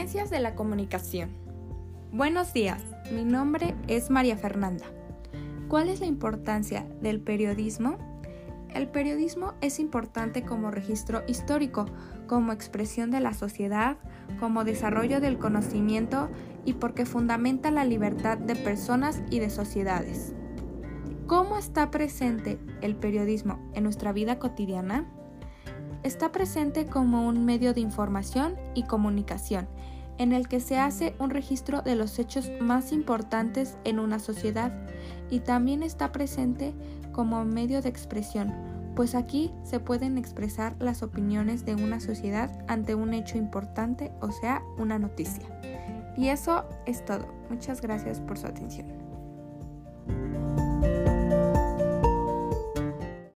De la Comunicación. Buenos días, mi nombre es María Fernanda. ¿Cuál es la importancia del periodismo? El periodismo es importante como registro histórico, como expresión de la sociedad, como desarrollo del conocimiento y porque fundamenta la libertad de personas y de sociedades. ¿Cómo está presente el periodismo en nuestra vida cotidiana? Está presente como un medio de información y comunicación, en el que se hace un registro de los hechos más importantes en una sociedad y también está presente como medio de expresión, pues aquí se pueden expresar las opiniones de una sociedad ante un hecho importante, o sea, una noticia. Y eso es todo. Muchas gracias por su atención.